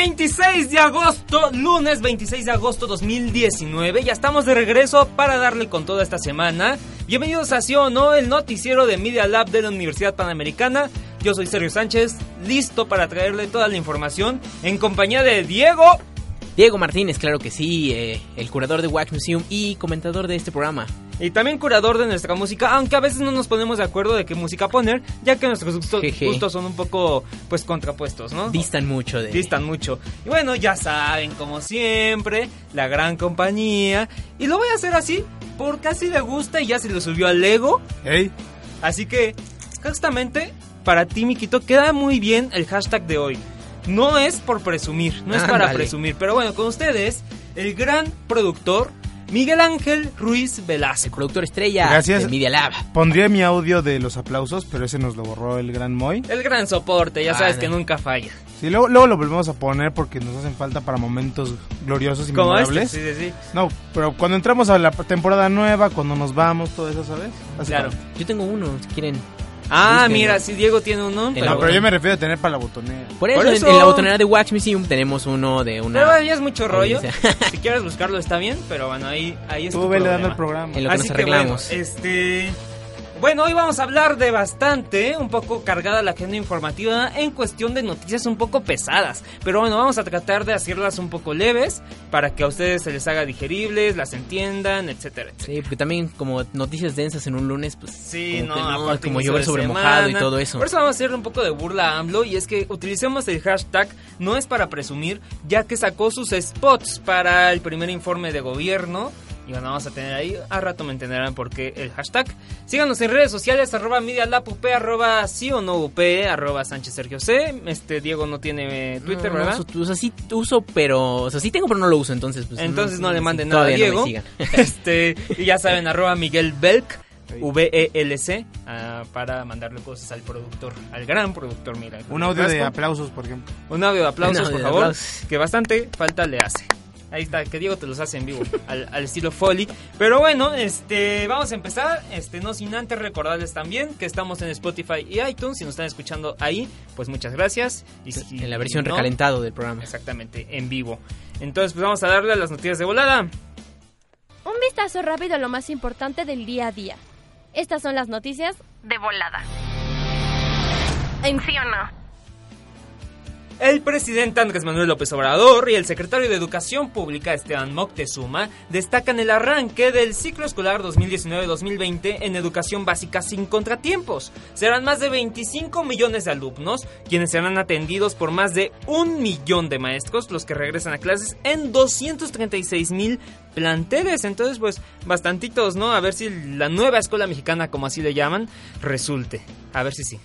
26 de agosto, lunes 26 de agosto 2019. Ya estamos de regreso para darle con toda esta semana. Bienvenidos a Sí o No, el noticiero de Media Lab de la Universidad Panamericana. Yo soy Sergio Sánchez, listo para traerle toda la información en compañía de Diego. Diego Martínez, claro que sí, eh, el curador de Wax Museum y comentador de este programa. Y también curador de nuestra música, aunque a veces no nos ponemos de acuerdo de qué música poner, ya que nuestros gustos, son un poco, pues, contrapuestos, ¿no? Distan mucho de... Distan mucho. Y bueno, ya saben, como siempre, la gran compañía. Y lo voy a hacer así, porque así le gusta y ya se lo subió al Lego. Hey, Así que, justamente, para ti, Miquito, queda muy bien el hashtag de hoy. No es por presumir, no es para presumir, pero bueno, con ustedes, el gran productor Miguel Ángel Ruiz Velasco. Productor estrella Gracias. de Media Lab. pondría mi audio de los aplausos, pero ese nos lo borró el gran Moy. El gran soporte, ya Ah, sabes no. que nunca falla. Sí, luego, luego lo volvemos a poner porque nos hacen falta para momentos gloriosos y Como este, memorables. sí, sí, sí. No, pero cuando entramos a la temporada nueva, cuando nos vamos, todo eso, ¿sabes? Claro. Yo tengo uno, si quieren. Ah, mira, si Diego tiene uno. Pero, No, pero yo me refiero a tener para la botonera. Por eso, Por en- eso. En, la botonera de Wax Museum tenemos uno de una... pero ya es mucho rollo. si quieres buscarlo está bien, pero bueno, ahí, ahí es Tú vele dando el programa. En lo que Así nos que arreglamos. bueno, este... Bueno, hoy vamos a hablar de bastante, un poco cargada la agenda informativa en cuestión de noticias un poco pesadas. Pero bueno, vamos a tratar de hacerlas un poco leves para que a ustedes se les haga digeribles, las entiendan, etcétera, etcétera. Sí, porque también como noticias densas en un lunes, pues... Sí, como no, que aparte como llover sobre mojado y todo eso. Por eso vamos a hacer un poco de burla a AMLO y es que utilicemos el hashtag no es para presumir, ya que sacó sus spots para el primer informe de gobierno. Y bueno, vamos a tener ahí, a rato me entenderán por qué el hashtag. Síganos en redes sociales, arroba medialapup, arroba sí o no up, arroba Sánchez Sergio C. Este Diego no tiene eh, Twitter, No, no ¿verdad? uso- o sea, sí uso, pero... O sea, sí tengo, pero no lo uso, entonces... Pues, Entonces no le sí, manden nada a Diego. no me sigan. este, y ya saben, arroba Miguel Belk, V-E-L-C, ah, para mandarle cosas al productor, al gran productor, mira. Un audio de aplausos, por ejemplo. Un audio de aplausos, audio por de favor, aplausos. que bastante falta le hace. Ahí está, que Diego te los hace en vivo, al, al estilo Foley. Pero bueno, este, vamos a empezar, este, no sin antes recordarles también que estamos en Spotify y iTunes, si nos están escuchando ahí, pues muchas gracias. Y si En la versión no, recalentado del programa. Exactamente, en vivo. Entonces, pues vamos a darle a las noticias de volada. Un vistazo rápido a lo más importante del día a día. Estas son las noticias De volada. En sí o no. El presidente Andrés Manuel López Obrador y el secretario de Educación Pública Esteban Moctezuma destacan el arranque del ciclo escolar 2019-2020 en educación básica sin contratiempos. Serán más de 25 millones de alumnos quienes serán atendidos por más de un millón de maestros los que regresan a clases en 236 mil planteles. Entonces, pues, bastantitos, ¿no? A ver si la nueva escuela mexicana, como así le llaman, resulte. A ver si sí.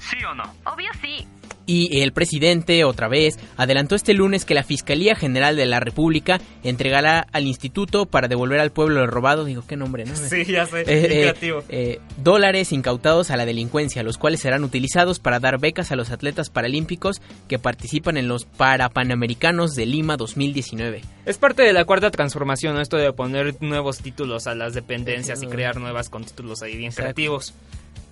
¿Sí o no? Obvio sí. Y el presidente, otra vez, adelantó este lunes que la Fiscalía General de la República entregará al instituto para devolver al pueblo lo robado, digo, qué nombre, ¿no? Sí, ya sé, Eh, bien eh, creativo. eh, dólares incautados a la delincuencia, los cuales serán utilizados para dar becas a los atletas paralímpicos que participan en los Parapanamericanos de Lima 2019. Es parte de la cuarta transformación, ¿no? esto de poner nuevos títulos a las dependencias y crear nuevas con títulos ahí bien creativos.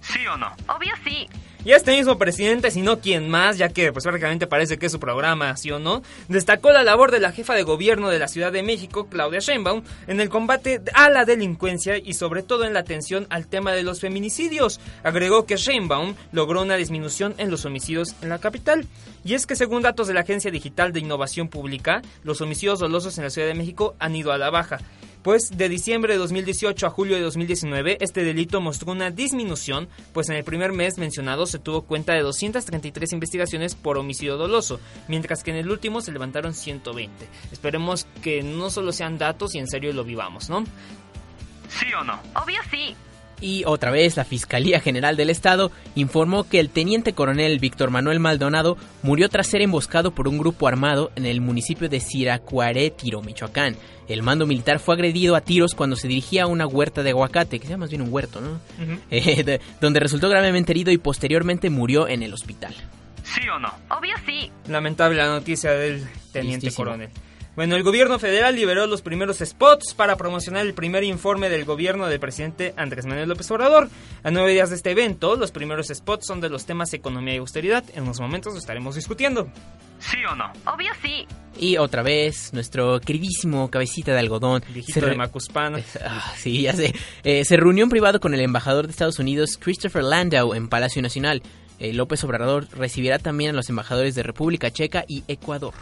¿Sí o no? Obvio sí. Y este mismo presidente, si no quien más, ya que pues prácticamente parece que es su programa, ¿sí o no? Destacó la labor de la jefa de gobierno de la Ciudad de México, Claudia Sheinbaum, en el combate a la delincuencia y sobre todo en la atención al tema de los feminicidios. Agregó que Sheinbaum logró una disminución en los homicidios en la capital. Y es que según datos de la Agencia Digital de Innovación Pública, los homicidios dolosos en la Ciudad de México han ido a la baja. Pues de diciembre de 2018 a julio de 2019 este delito mostró una disminución, pues en el primer mes mencionado se tuvo cuenta de 233 investigaciones por homicidio doloso, mientras que en el último se levantaron 120. Esperemos que no solo sean datos y en serio lo vivamos, ¿no? ¿Sí o no? Obvio sí. Y otra vez, la Fiscalía General del Estado informó que el teniente coronel Víctor Manuel Maldonado murió tras ser emboscado por un grupo armado en el municipio de Siracuaretiro, Michoacán. El mando militar fue agredido a tiros cuando se dirigía a una huerta de aguacate, que se llama más bien un huerto, ¿no? Eh, de- donde resultó gravemente herido y posteriormente murió en el hospital. ¿Sí o no? Obvio sí. Lamentable la noticia del teniente Tristísimo. coronel. Bueno, el gobierno federal liberó los primeros spots para promocionar el primer informe del gobierno del presidente Andrés Manuel López Obrador. A nueve días de este evento, los primeros spots son de los temas economía y austeridad. En unos momentos lo estaremos discutiendo. ¿Sí o no? Obvio sí. Y otra vez, nuestro queridísimo cabecita de algodón. Viejito se de Macuspana. Ah, sí, ya sé. Eh, se reunió en privado con el embajador de Estados Unidos, Christopher Landau, en Palacio Nacional. Eh, López Obrador recibirá también a los embajadores de República Checa y Ecuador.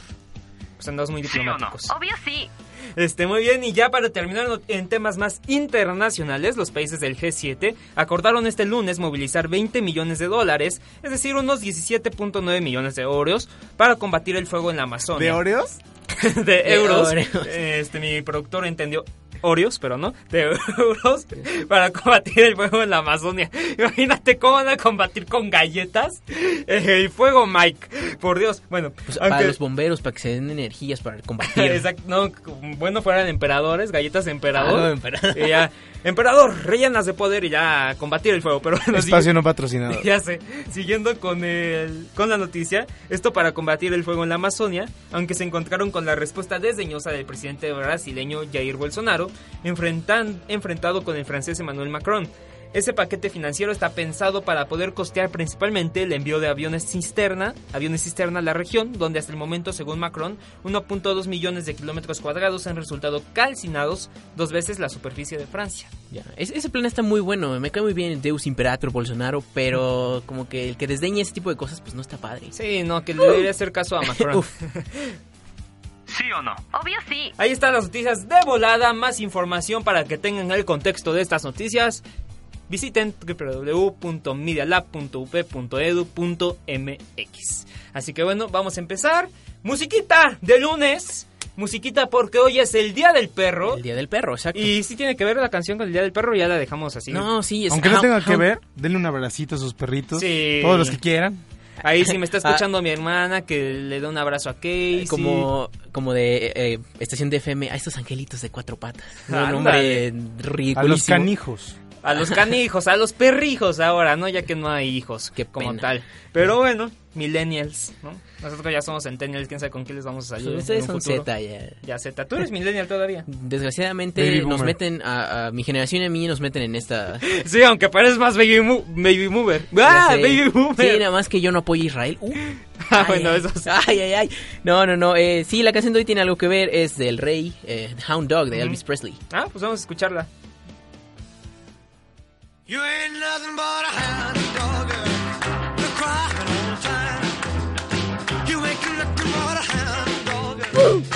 Pues andados muy ¿Sí o no? diplomáticos. Obvio sí. Este, muy bien, y ya para terminar en temas más internacionales, los países del G7 acordaron este lunes movilizar 20 millones de dólares, es decir, unos 17.9 millones de euros, para combatir el fuego en la Amazonia. ¿De Oreos? de euros. Oreos. Este, mi productor entendió Oreos, pero no, de euros para combatir el fuego en la Amazonia. Imagínate cómo van a combatir con galletas eh, el fuego, Mike. Por Dios. Bueno, Pues para aunque- los bomberos, para que se den energías para combatir. Exacto, no, bueno fueran emperadores, galletas de emperador. Ah, no, emperador. Y ya, emperador, rellenas de poder y ya combatir el fuego. Pero bueno, Espacio sigue- no patrocinado. ya sé, siguiendo con, el, con la noticia, esto para combatir el fuego en la Amazonia, aunque se encontraron con la respuesta desdeñosa del presidente brasileño Jair Bolsonaro, enfrentan, enfrentado con el francés Emmanuel Macron. Ese paquete financiero está pensado para poder costear principalmente el envío de aviones cisterna, aviones cisterna a la región, donde hasta el momento, según Macron, 1.2 millones de kilómetros cuadrados han resultado calcinados dos veces la superficie de Francia. Ya, ese plan está muy bueno, me cae muy bien Deus Imperator Bolsonaro, pero como que el que desdeñe ese tipo de cosas pues no está padre. Sí, no, que le debería hacer caso a Macron. ¿Sí o no? Obvio sí. Ahí están las noticias de volada, más información para que tengan el contexto de estas noticias. Visiten www.medialab.up.edu.mx. Así que bueno, vamos a empezar. Musiquita de lunes. Musiquita porque hoy es el Día del Perro. El Día del Perro, exacto. Y si tiene que ver la canción con el Día del Perro, ya la dejamos así. No, sí, es Aunque no Hound- tenga que Hound- ver, denle un abracito a sus perritos. Sí. Todos los que quieran. Ahí si me está Ah. escuchando mi hermana, que le dé un abrazo a Casey. Como, como de eh, estación de FM, a estos angelitos de cuatro patas. Un A los canijos. A los canijos, a los perrijos ahora, ¿no? Ya que no hay hijos Qué como pena. tal. Pero bueno, millennials, ¿no? Nosotros ya somos centennials, quién sabe con qué les vamos a salir Ustedes un son futuro. Z ya. Ya Z, tú eres millennial todavía. Desgraciadamente Baby nos boomer. meten a, a mi generación y a mí nos meten en esta Sí, aunque pareces más baby, mo- baby mover. ¡Ah, baby boomer! Sí, nada más que yo no apoyo a Israel. Uh. Ah, Ay, bueno, ay. eso sí. Ay, ay, ay. No, no, no. Eh, sí, la canción de hoy tiene algo que ver. Es del rey, eh, Hound Dog, de. Elvis Presley. Ah, pues vamos a escucharla. You ain't nothing but a hound dog. You're crying all the time. You ain't nothing but a hound dog,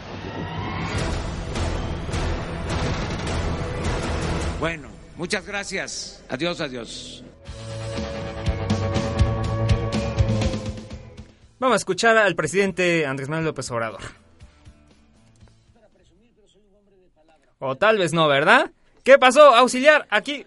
Bueno, muchas gracias. Adiós, adiós. Vamos a escuchar al presidente Andrés Manuel López Obrador. O tal vez no, ¿verdad? ¿Qué pasó, auxiliar? Aquí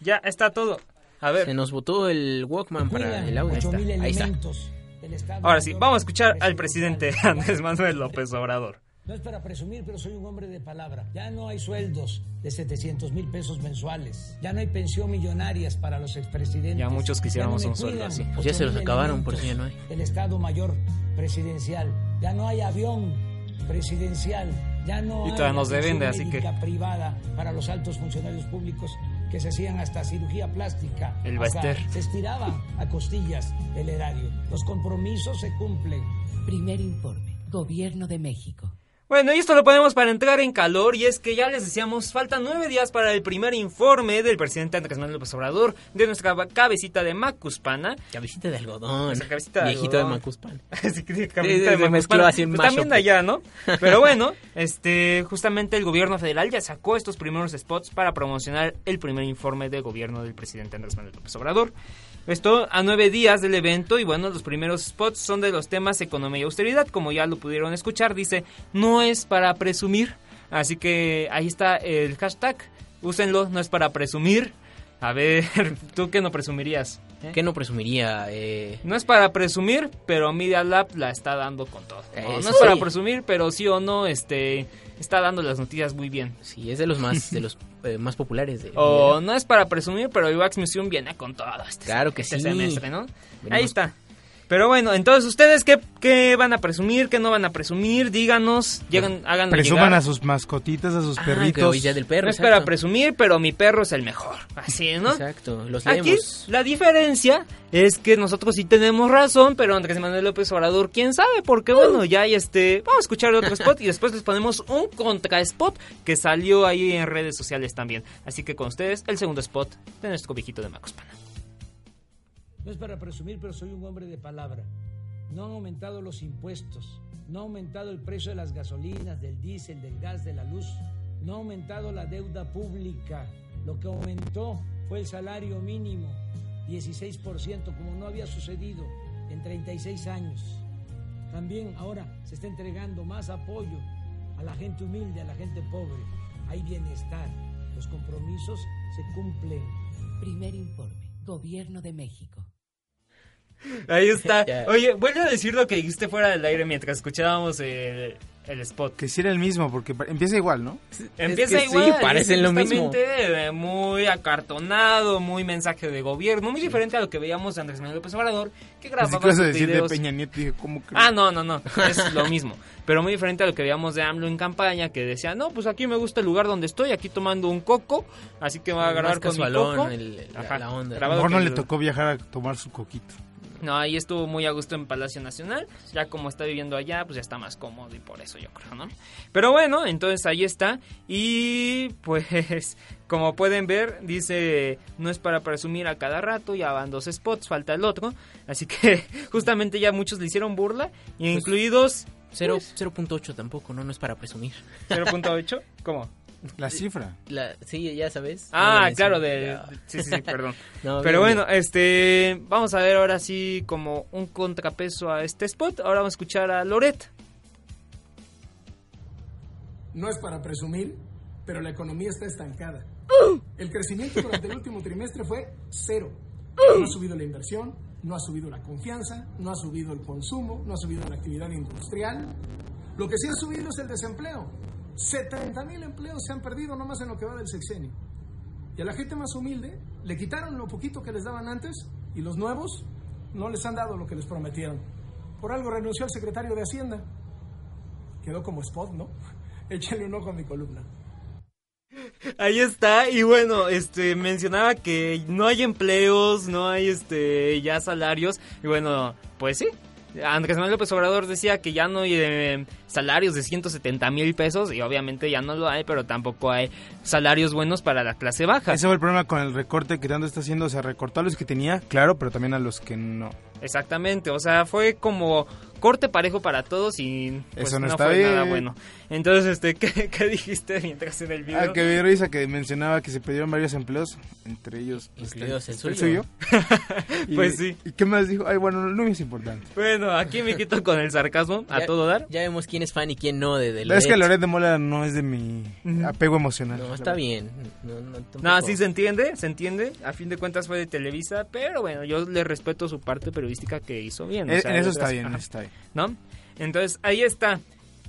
ya está todo. A ver. Se nos botó el Walkman para el audio. Ahí está. Ahí está. Ahora sí, vamos a escuchar al presidente Andrés Manuel López Obrador. No es para presumir, pero soy un hombre de palabra. Ya no hay sueldos de 700 mil pesos mensuales. Ya no hay pensión millonarias para los expresidentes. Ya muchos quisiéramos no un sueldo así. Pues ya se los acabaron, por eso ya no hay. El Estado Mayor Presidencial. Ya no hay avión presidencial. Ya no y todavía hay nos deben de, así que privada para los altos funcionarios públicos que se hacían hasta cirugía plástica. El hasta Baester. Se estiraba a costillas el erario. Los compromisos se cumplen. Primer informe. Gobierno de México. Bueno, y esto lo ponemos para entrar en calor y es que ya les decíamos, faltan nueve días para el primer informe del presidente Andrés Manuel López Obrador de nuestra cabecita de Macuspana. Cabecita de algodón. Nuestra cabecita de Viejito algodón. de Macuspana. sí, cabecita de se mezcló Macuspana. así en Pues también de allá, ¿no? Pero bueno, este, justamente el gobierno federal ya sacó estos primeros spots para promocionar el primer informe de gobierno del presidente Andrés Manuel López Obrador. Esto a nueve días del evento y bueno, los primeros spots son de los temas economía y austeridad, como ya lo pudieron escuchar, dice, no es para presumir, así que ahí está el hashtag, úsenlo, no es para presumir. A ver, ¿tú qué no presumirías? ¿Eh? ¿Qué no presumiría? Eh, No es para presumir, pero Media Lab la está dando con todo. Eh, no sí. es para presumir, pero sí o no, este, está dando las noticias muy bien. sí, es de los más, de los eh, más populares. De, O no es para presumir, pero Ivax Museum viene con todo este, Claro que este sí. semestre, ¿no? Venimos- Ahí está. Pero bueno, entonces ustedes qué, qué van a presumir, qué no van a presumir, díganos, llegan, hagan Presuman a sus mascotitas, a sus Ah, perritos. que del perro. No es para presumir, pero mi perro es el mejor. Así, ¿no? Exacto, los Aquí leemos. la diferencia es que nosotros sí tenemos razón, pero Andrés Manuel López Obrador, quién sabe, porque bueno, ya hay este, vamos a escuchar otro spot y después les ponemos un contra spot que salió ahí en redes sociales también. Así que con ustedes el segundo spot de nuestro viejito de Macuspana. No es para presumir, pero soy un hombre de palabra. No han aumentado los impuestos, no ha aumentado el precio de las gasolinas, del diésel, del gas, de la luz, no ha aumentado la deuda pública. Lo que aumentó fue el salario mínimo, 16%, como no había sucedido en 36 años. También ahora se está entregando más apoyo a la gente humilde, a la gente pobre. Hay bienestar, los compromisos se cumplen. Primer informe. Gobierno de México. Ahí está. Oye, vuelve a decir lo que dijiste fuera del aire mientras escuchábamos el, el spot. Que sí era el mismo, porque empieza igual, ¿no? Empieza que sí, igual, parecen lo mismo. eh, muy acartonado, muy mensaje de gobierno, muy diferente a lo que veíamos de Andrés Manuel López Obrador, que grababa que sus decir videos. de Peña Nieto, dije, ¿cómo crees? Ah, no, no, no, es lo mismo. Pero muy diferente a lo que veíamos de AMLO en campaña, que decía, no, pues aquí me gusta el lugar donde estoy, aquí tomando un coco, así que me voy a agarrar con mi coco. el- el- Ajá, la onda. A lo grabado mejor no le tocó viajar a tomar su coquito. No, ahí estuvo muy a gusto en Palacio Nacional. Ya como está viviendo allá, pues ya está más cómodo y por eso yo creo, ¿no? Pero bueno, entonces ahí está. Y pues, como pueden ver, dice, no es para presumir a cada rato, ya van dos spots, falta el otro. Así que justamente ya muchos le hicieron burla, Pues, incluidos Cero- 0.8 tampoco, ¿no? No es para presumir. 0.8. ¿Cómo? La cifra. La, sí, ya sabes. Ah, No, claro, de... Sí, sí, sí, perdón. No, Pero bien, bueno, este, vamos a ver ahora sí como un contrapeso a este spot. Ahora vamos a escuchar a Loret. No es para presumir, pero la economía está estancada. El crecimiento durante el último trimestre fue cero. No ha subido la inversión, no ha subido la confianza, no ha subido el consumo, no ha subido la actividad industrial. Lo que sí ha subido es el desempleo. 70 mil empleos se han perdido nomás en lo que va del sexenio. Y a la gente más humilde le quitaron lo poquito que les daban antes y los nuevos no les han dado lo que les prometieron. Por algo renunció el secretario de Hacienda. Quedó como spot, ¿no? Échale un ojo a mi columna. Ahí está, y bueno, este mencionaba que no hay empleos, no hay este ya salarios, y bueno, pues sí. Andrés Manuel López Obrador decía que ya no hay eh, salarios de 170 mil pesos y obviamente ya no lo hay, pero tampoco hay salarios buenos para la clase baja. Ese fue el problema con el recorte que tanto está haciendo. O sea, recortó a los que tenía, claro, pero también a los que no. Exactamente, o sea, fue como corte parejo para todos y pues, Eso no no, está fue nada bueno. Entonces, este, ¿qué, qué dijiste mientras en el video? Ah, que me risa que mencionaba que se perdieron varios empleos, entre ellos este, el suyo. Y- Pues sí. ¿Y qué más dijo? Ay, bueno, no es importante. Bueno, aquí me quito con el sarcasmo a Ya- todo dar. Ya vemos quién es fan y quién no de, de es que Loret. Loret de Mola no es de mi apego emocional. No, está bien. No, no, sí se entiende, se entiende. A fin de cuentas fue de Televisa, pero bueno, yo le respeto su parte periodística que hizo bien. o sea, en eso otras- está bien, ajá. está bien. ¿No? Entonces, ahí está.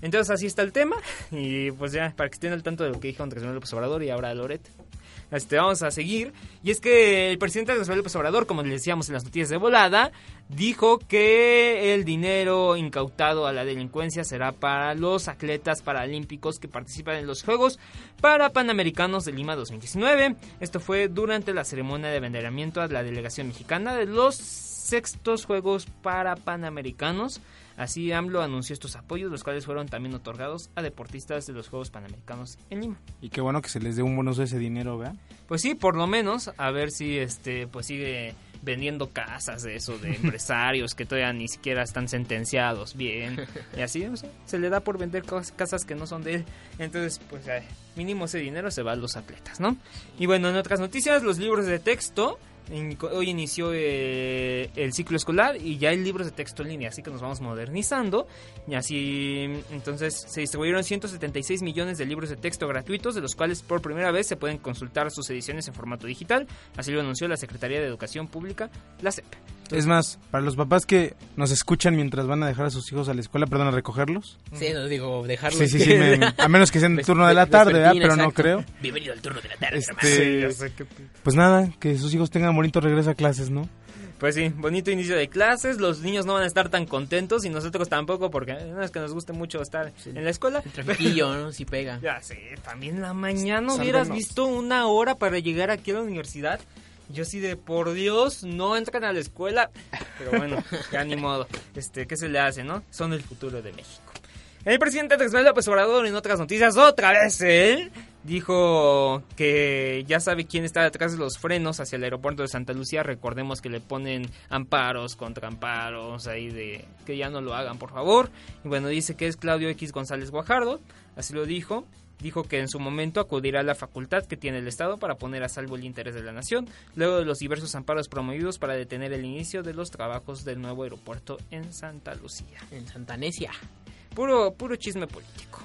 Entonces, así está el tema. Y pues ya, para que estén al tanto de lo que dijo Andrés Manuel López Obrador y ahora Loret. Este, vamos a seguir. Y es que el presidente Andrés Manuel López Obrador, como les decíamos en las noticias de volada, dijo que el dinero incautado a la delincuencia será para los atletas paralímpicos que participan en los Juegos para Panamericanos de Lima 2019. Esto fue durante la ceremonia de abanderamiento a la delegación mexicana de los sextos Juegos para Panamericanos. Así AMLO anunció estos apoyos, los cuales fueron también otorgados a deportistas de los Juegos Panamericanos en Lima. Y qué bueno que se les dé un de ese dinero, ¿verdad? Pues sí, por lo menos, a ver si este pues sigue vendiendo casas de eso, de empresarios que todavía ni siquiera están sentenciados bien. Y así, o sea, se le da por vender casas que no son de él. Entonces, pues ay, mínimo ese dinero se va a los atletas, ¿no? Y bueno, en otras noticias, los libros de texto. Hoy inició eh, el ciclo escolar y ya hay libros de texto en línea, así que nos vamos modernizando. Y así, entonces, se distribuyeron 176 millones de libros de texto gratuitos, de los cuales por primera vez se pueden consultar sus ediciones en formato digital. Así lo anunció la Secretaría de Educación Pública, la SEP. Es más, para los papás que nos escuchan mientras van a dejar a sus hijos a la escuela, perdón, a recogerlos. Sí, no digo, dejarlo. Sí, sí, sí, me- a menos que sea en el turno de la tarde, ¿verdad? Pero no creo. Bienvenido al turno de la tarde, Este, pues nada, que sus hijos tengan bonito regreso a clases, ¿no? Pues sí, bonito inicio de clases, los niños no van a estar tan contentos y nosotros tampoco porque no es que nos guste mucho estar en la escuela. El trafiquillo, ¿no? Si pega. Ya sé, también la mañana hubieras visto una hora para llegar aquí a la universidad. Yo sí de por Dios, no entran a la escuela. Pero bueno, ya ni modo. Este, ¿qué se le hace, no? Son el futuro de México. El presidente Andrés Manuel López Obrador, en otras noticias, otra vez él dijo que ya sabe quién está detrás de los frenos hacia el aeropuerto de Santa Lucía. Recordemos que le ponen amparos contra amparos ahí de que ya no lo hagan, por favor. Y bueno, dice que es Claudio X González Guajardo, así lo dijo. Dijo que en su momento acudirá a la facultad que tiene el Estado para poner a salvo el interés de la nación, luego de los diversos amparos promovidos para detener el inicio de los trabajos del nuevo aeropuerto en Santa Lucía. En Santanesia. Puro, puro chisme político.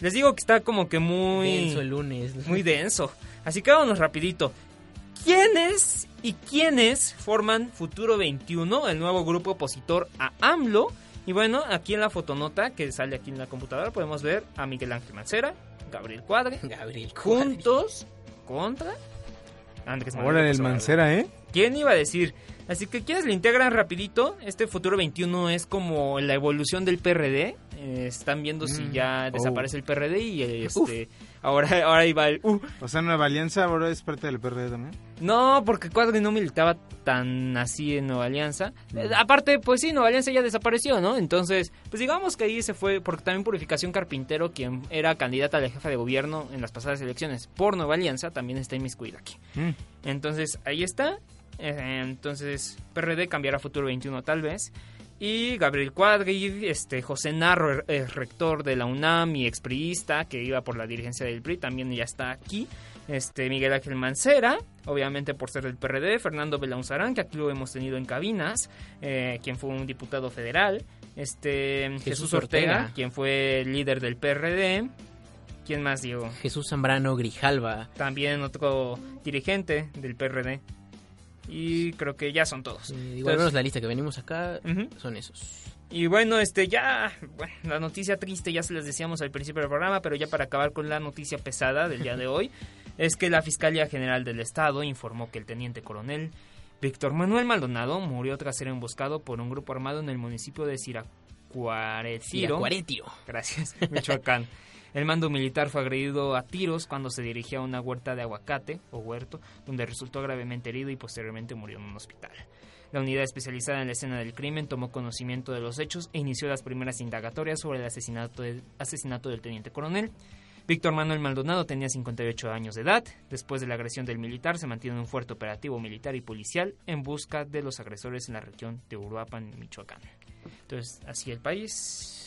Les digo que está como que muy... Denso el lunes. Muy denso. Así que vámonos rapidito. ¿Quiénes y quiénes forman Futuro 21, el nuevo grupo opositor a AMLO? Y bueno, aquí en la fotonota que sale aquí en la computadora podemos ver a Miguel Ángel Mancera, Gabriel Cuadre, Gabriel juntos contra Andrés Manuel Ahora el. Mancera, ¿eh? ¿Quién iba a decir? Así que quienes le integran rapidito, este Futuro 21 es como la evolución del PRD. Eh, están viendo si Mm. ya Oh. desaparece el PRD y este ahora ahora iba el uh. O sea, Nueva Alianza ahora es parte del PRD también. No, porque Cuadri no militaba tan así en Nueva Alianza. Eh, aparte, pues sí, Nueva Alianza ya desapareció, ¿no? Entonces, pues digamos que ahí se fue, porque también Purificación Carpintero, quien era candidata a la jefa de gobierno en las pasadas elecciones por Nueva Alianza, también está inmiscuida aquí. Mm. Entonces, ahí está. Eh, entonces, PRD cambiará Futuro 21 tal vez. Y Gabriel Cuadri, este, José Narro, eh, rector de la UNAM y expriista, que iba por la dirigencia del PRI, también ya está aquí. Este, Miguel Ángel Mancera, obviamente por ser del PRD. Fernando Belaunzarán, que aquí lo hemos tenido en cabinas, eh, quien fue un diputado federal. Este, Jesús, Jesús Ortega, Ortega. quien fue líder del PRD. ¿Quién más, Diego? Jesús Zambrano Grijalva. También otro dirigente del PRD. Y creo que ya son todos. Igual Entonces- menos la lista que venimos acá son esos. y bueno, este ya, bueno, la noticia triste ya se les decíamos al principio del programa, pero ya para acabar con la noticia pesada del día de hoy, es que la Fiscalía General del Estado informó que el teniente coronel Víctor Manuel Maldonado murió tras ser emboscado por un grupo armado en el municipio de Iracuaretiro. Iracuaretiro. Gracias, Michoacán. El mando militar fue agredido a tiros cuando se dirigía a una huerta de aguacate o huerto, donde resultó gravemente herido y posteriormente murió en un hospital. La unidad especializada en la escena del crimen tomó conocimiento de los hechos e inició las primeras indagatorias sobre el asesinato, del- teniente coronel. Víctor Manuel Maldonado tenía 58 años de edad. Después de la agresión del militar, se mantiene un fuerte operativo militar y policial en busca de los agresores en la región de Uruapan, Michoacán. Entonces, así el país.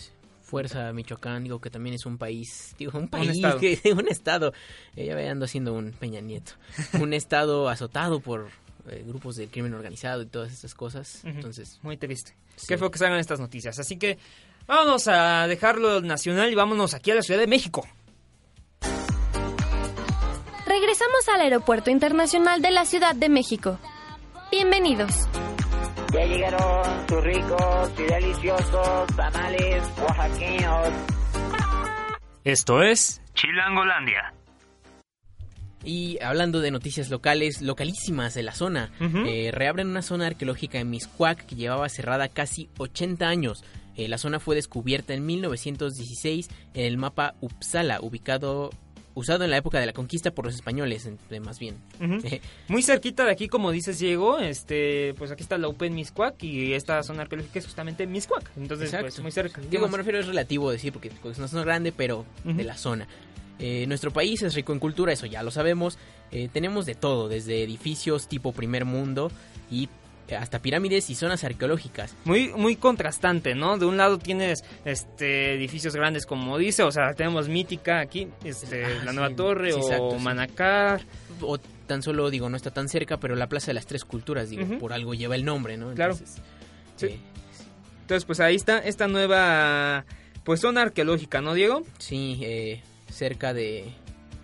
Fuerza Michoacán, digo que también es un país, digo, un país, estado. que- un estado, eh, ya ve, ando haciendo un Peña Nieto, un estado azotado por eh, grupos de crimen organizado y todas estas cosas, entonces... Muy triste. Sí. Qué feo que salgan estas noticias. Así que vámonos a dejarlo nacional y vámonos aquí a la Ciudad de México. Regresamos al Aeropuerto Internacional de la Ciudad de México. Bienvenidos. Ya llegaron sus ricos y deliciosos tamales oaxaqueños. Esto es Chilangolandia. Y hablando de noticias locales, localísimas de la zona, eh, reabren una zona arqueológica en Miscuac que llevaba cerrada casi 80 años. Eh, la zona fue descubierta en 1916 en el mapa Uppsala, ubicado usado en la época de la conquista por los españoles, más bien. Muy cerquita de aquí, como dices, Diego, este, pues aquí está la UP en Miscuac y esta zona arqueológica es justamente Miscuac. Entonces, Exacto. pues muy cerca. ¿Qué Digo, me refiero es relativo decir, porque es una zona grande, pero de la zona. Eh, nuestro país es rico en cultura, eso ya lo sabemos. Eh, tenemos de todo, desde edificios tipo primer mundo y hasta pirámides y zonas arqueológicas. Muy, muy contrastante, ¿no? De un lado tienes este edificios grandes, como dice, o sea, tenemos Mítica aquí, este, Ah, la sí, Nueva Torre sí, o sí. Manacar. O tan solo, digo, no está tan cerca, pero la Plaza de las Tres Culturas, digo, por algo lleva el nombre, ¿no? Claro. Entonces, eh, Entonces, pues ahí está esta nueva, pues zona arqueológica, ¿no, Diego? sí, eh, cerca de...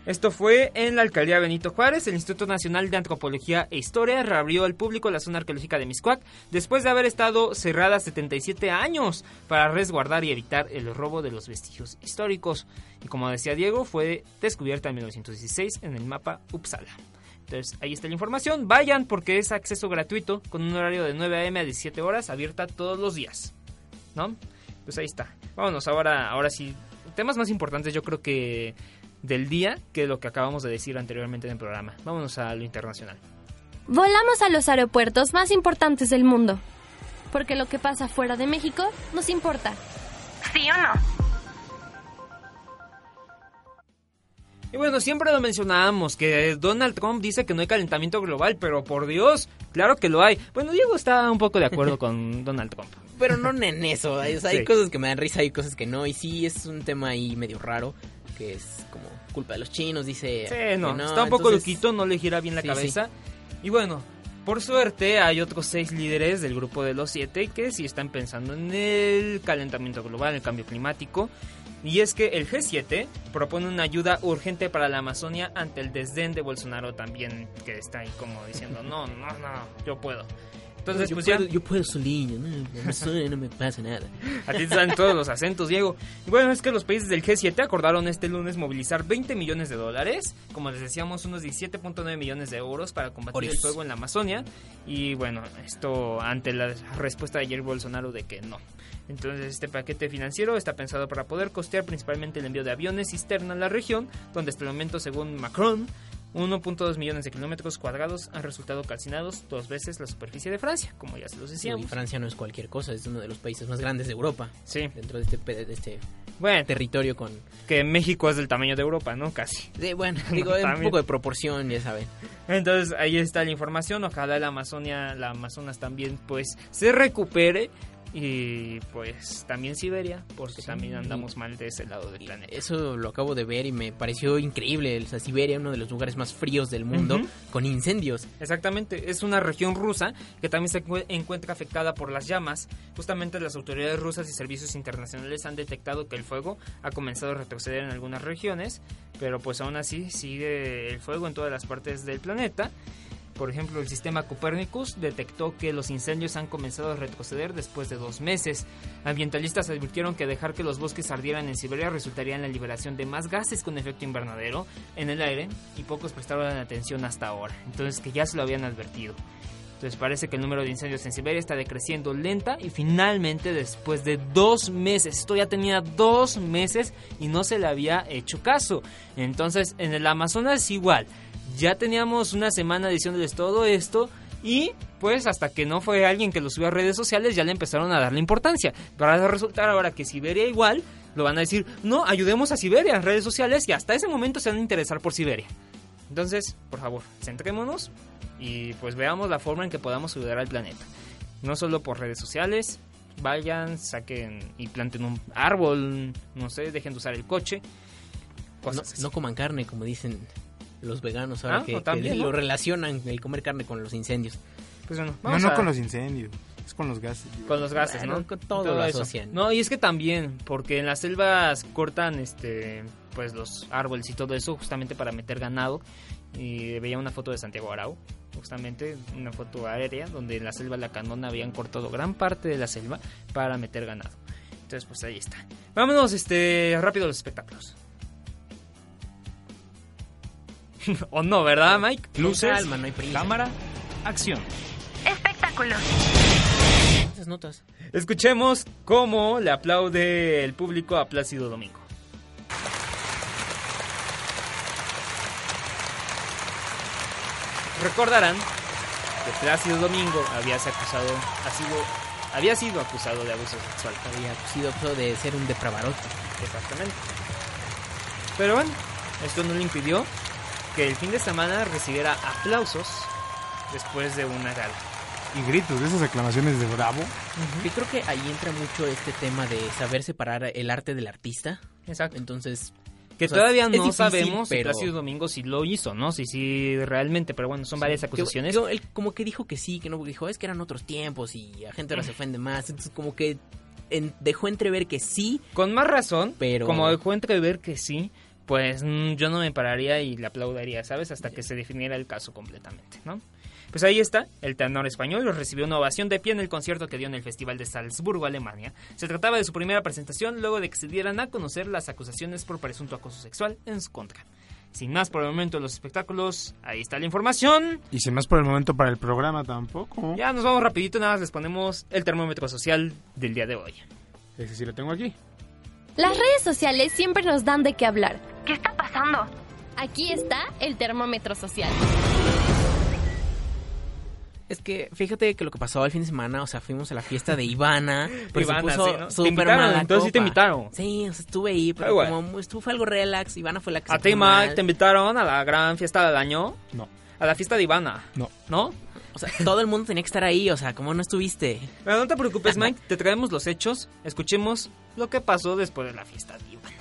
Esto fue en la alcaldía Benito Juárez. El Instituto Nacional de Antropología e Historia reabrió al público la zona arqueológica de Miscuac después de haber estado cerrada 77 años para resguardar y evitar el robo de los vestigios históricos. Y como decía Diego, fue descubierta en 1916 en el mapa Uppsala. Entonces, ahí está la información. Vayan porque es acceso gratuito con un horario de 9 a.m. a 17 horas, abierta todos los días. ¿No? Pues ahí está. Vámonos ahora, ahora sí. Temas más importantes yo creo que del día que lo que acabamos de decir anteriormente en el programa. Vámonos a lo internacional. Volamos a los aeropuertos más importantes del mundo. Porque lo que pasa fuera de México nos importa. ¿Sí o no? Y bueno, siempre lo mencionábamos, que Donald Trump dice que no hay calentamiento global, pero por Dios, claro que lo hay. Bueno, Diego está un poco de acuerdo con Donald Trump. Pero no en eso, hay, o sea, hay Sí. cosas que me dan risa, hay cosas que no, y sí es un tema ahí medio raro, que es como culpa de los chinos, dice... Sí, no, está un poco entonces- loquito, no le gira bien la Sí, cabeza. Y bueno, por suerte hay otros seis líderes del grupo de los siete que sí están pensando en el calentamiento global, el cambio climático. Y es que el G7 propone una ayuda urgente para la Amazonia ante el desdén de Bolsonaro también, que está ahí como diciendo, no, no, no, yo puedo. Entonces, yo, pues puedo, ya, yo puedo no, no, no me pasa nada. a ti te dan todos los acentos, Diego. Y bueno, es que los países del G7 acordaron este lunes movilizar 20 millones de dólares, como les decíamos, unos 17.9 millones de euros para combatir el fuego en la Amazonia. Y bueno, esto ante la respuesta de Jair Bolsonaro de que no. Entonces este paquete financiero está pensado para poder costear principalmente el envío de aviones cisterna a la región, donde hasta el momento, según Macron, 1.2 millones de kilómetros cuadrados han resultado calcinados dos veces la superficie de Francia, como ya se los Y decíamos. Francia no es cualquier cosa, es uno de los países más grandes de Europa. Sí. Dentro de este, de este Bueno, territorio con... que México es del tamaño de Europa, ¿no? Casi. de- bueno, digo, un También. poco de proporción, ya saben. Entonces ahí está la información. Ojalá la Amazonia, la Amazonas también, pues, se recupere. Y pues también Siberia, porque Sí. también andamos mal de ese lado del planeta. Eso lo acabo de ver y me pareció increíble. O sea, Siberia, uno de los lugares más fríos del mundo, con incendios. Exactamente, es una región rusa que también se encu- encuentra afectada por las llamas. Justamente las autoridades rusas y servicios internacionales han detectado que el fuego ha comenzado a retroceder en algunas regiones, pero pues aún así sigue el fuego en todas las partes del planeta. Por ejemplo, el sistema Copernicus detectó que los incendios han comenzado a retroceder después de dos meses. Ambientalistas advirtieron que dejar que los bosques ardieran en Siberia resultaría en la liberación de más gases con efecto invernadero en el aire y pocos prestaron atención hasta ahora. Entonces que ya se lo habían advertido. Entonces parece que el número de incendios en Siberia está decreciendo lenta y finalmente después de dos meses, esto ya tenía dos meses y no se le había hecho caso. Entonces en el Amazonas igual, ya teníamos una semana diciéndoles todo esto y pues hasta que no fue alguien que lo subió a redes sociales ya le empezaron a darle importancia. Para resultar ahora que Siberia igual, lo van a decir, no, ayudemos a Siberia en redes sociales y hasta ese momento se van a interesar por Siberia. Entonces, por favor, centrémonos y pues veamos la forma en que podamos ayudar al planeta. No solo por redes sociales, vayan, saquen y planten un árbol, no sé, dejen de usar el coche. No, Cosas así. no coman carne, como dicen los veganos ahora Ah, que, o también, que ¿no? lo relacionan el comer carne con los incendios. Pues bueno, No, vamos no a- con los incendios, es con los gases. Con los gases, Bueno, ¿no? con todo lo eso. asocian. No, y es que también, porque en las selvas cortan este pues los árboles y todo eso justamente para meter ganado. Y veía una foto de Santiago Arau, justamente una foto aérea donde en la selva La Candona habían cortado gran parte de la selva para meter ganado. Entonces, pues ahí está. Vámonos este rápido a los espectáculos. o no, ¿verdad, Mike? Luces, calma, no hay cámara, acción. Espectáculos. Esas notas. Escuchemos cómo le aplaude el público a Plácido Domingo. Recordarán que Plácido Domingo había sido acusado, ha sido- había sido acusado de abuso sexual. Había sido acusado de ser un depravarote. Exactamente. Pero bueno, esto no le impidió que el fin de semana recibiera aplausos después de una gala. Y gritos de esas aclamaciones de bravo. Yo creo que ahí entra mucho este tema de saber separar el arte del artista. Exacto. Entonces, Que o sea, todavía no difícil, sabemos si pero- Plácido Domingo sí lo hizo, ¿no? Si sí realmente, pero bueno, son varias acusaciones. que él como que dijo que sí, que no, dijo, es que eran otros tiempos y la gente ahora se ofende más. Entonces, como que en- dejó entrever que sí. Con más razón, Pero- como dejó entrever que sí, pues mm, yo no me pararía y le aplaudiría, ¿sabes? Hasta que se definiera el caso completamente, ¿no? Pues ahí está, el tenor español recibió una ovación de pie en el concierto que dio en el Festival de Salzburgo, Alemania. Se trataba de su primera presentación luego de que se dieran a conocer las acusaciones por presunto acoso sexual en su contra. Sin más por el momento los espectáculos, ahí está la información. Y sin más por el momento para el programa tampoco. Ya nos vamos rapidito, nada más les ponemos el termómetro social del día de hoy. Ese sí lo tengo aquí. Las redes sociales siempre nos dan de qué hablar. ¿Qué está pasando? Aquí está el termómetro social. Es que fíjate que lo que pasó el fin de semana, o sea, fuimos a la fiesta de Ivana, pero Ivana, se puso sí, ¿no? Te súper invitaron, mala entonces sí te invitaron. Sí, o sea, estuve ahí, pero Ay, como estuvo fue algo relax, Ivana fue la que A ti, Mike, mal. te invitaron a la gran fiesta del año. No. A la fiesta de Ivana. No. ¿No? O sea, todo el mundo tenía que estar ahí, o sea, ¿cómo no estuviste? Pero no te preocupes, Mike, te traemos los hechos. Escuchemos lo que pasó después de la fiesta de Ivana.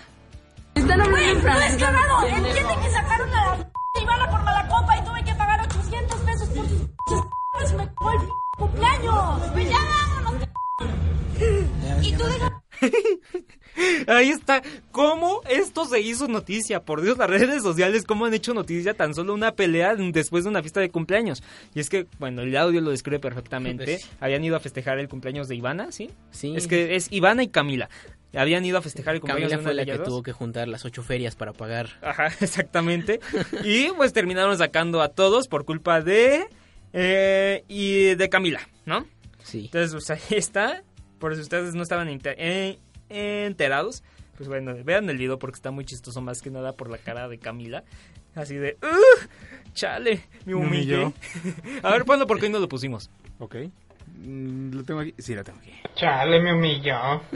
Están hablando en francés. cagado! Entienden que sacaron a la p- Ivana por mala copa y tuve que pagar 800 pesos por sus p- y me cagó el p- cumpleaños. Pues ya vámonos. Y tú deja... Ahí está. ¿Cómo esto se hizo noticia? Por Dios, las redes sociales, ¿cómo han hecho noticia tan solo una pelea después de una fiesta de cumpleaños? Y es que, bueno, el audio lo describe perfectamente. Pues- Habían ido a festejar el cumpleaños de Ivana, ¿sí? Sí. Es que es Ivana y Camila. Habían ido a festejar el cumpleaños Camila de una fue la que dos. tuvo que juntar las ocho ferias para pagar. Ajá, exactamente. y pues terminaron sacando a todos por culpa de... eh, y de Camila, ¿no? Sí. Entonces, pues ahí está. Por si ustedes no estaban eh, enterados, pues bueno, vean el video porque está muy chistoso más que nada por la cara de Camila. Así de... "Ugh, chale, me humillé. humilló. A ver, ponlo porque hoy no lo pusimos. Ok. Mm, Lo tengo aquí. Sí, lo tengo aquí. Chale, me humilló.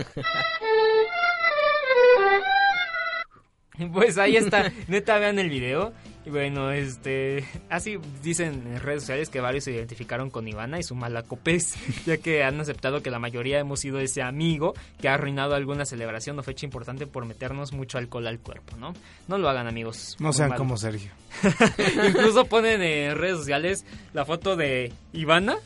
Pues ahí está, neta vean el video. Y bueno, este, así dicen en redes sociales que varios se identificaron con Ivana y su malacopés, ya que han aceptado que la mayoría hemos sido ese amigo que ha arruinado alguna celebración o fecha importante por meternos mucho alcohol al cuerpo, ¿no? No lo hagan, amigos. No sean como Sergio. Incluso ponen en redes sociales la foto de Ivana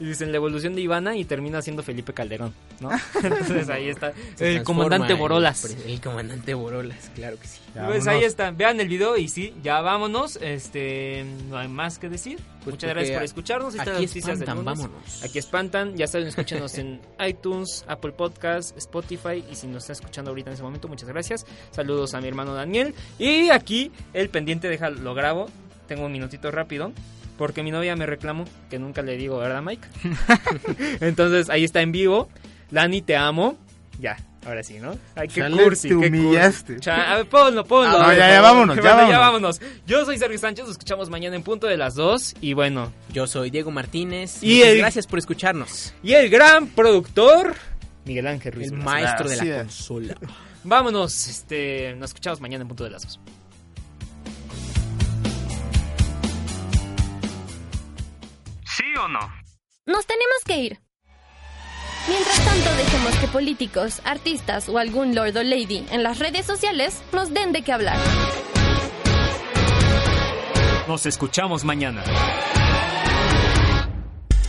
y dicen la evolución de Ivana y termina siendo Felipe Calderón, ¿no? Entonces ahí está el comandante Borolas. El, el comandante Borolas, claro que sí. Pues ahí está, vean el video y sí, ya vámonos, este, no hay más que decir. Pues Muchas gracias por escucharnos. Estas aquí noticias del espantan, lunes. vámonos. Aquí espantan, ya saben, escúchanos en iTunes, Apple Podcast, Spotify y si nos está escuchando ahorita en ese momento, muchas gracias. Saludos a mi hermano Daniel y aquí el pendiente, déjalo, lo grabo, tengo un minutito rápido porque mi novia me reclamó que nunca le digo, ¿verdad, Mike? Entonces ahí está en vivo. Lani, te amo. Ya, ahora sí, ¿no? Ay, qué Chale, cursi, te qué humillaste. cursi. Cha- a ver, ponlo, ponlo. Ah, por ya, ya, vámonos, ya Bueno, ya vámonos. Yo soy Sergio Sánchez, nos escuchamos mañana en punto de las 2 y bueno. Yo soy Diego Martínez. Y el- gracias por escucharnos. Y el gran productor, Miguel Ángel Ruiz. El maestro de la consola. Vámonos, este, nos escuchamos mañana en punto de las 2. O no? Nos tenemos que ir. Mientras tanto, dejemos que políticos, artistas o algún lord o lady en las redes sociales nos den de qué hablar. Nos escuchamos mañana.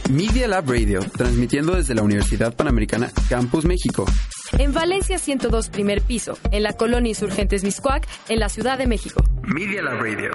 Media Lab Radio, transmitiendo desde la Universidad Panamericana Campus México. En Valencia 102 primer piso, en la colonia Insurgentes Miscuac, en la Ciudad de México. Media Lab Radio.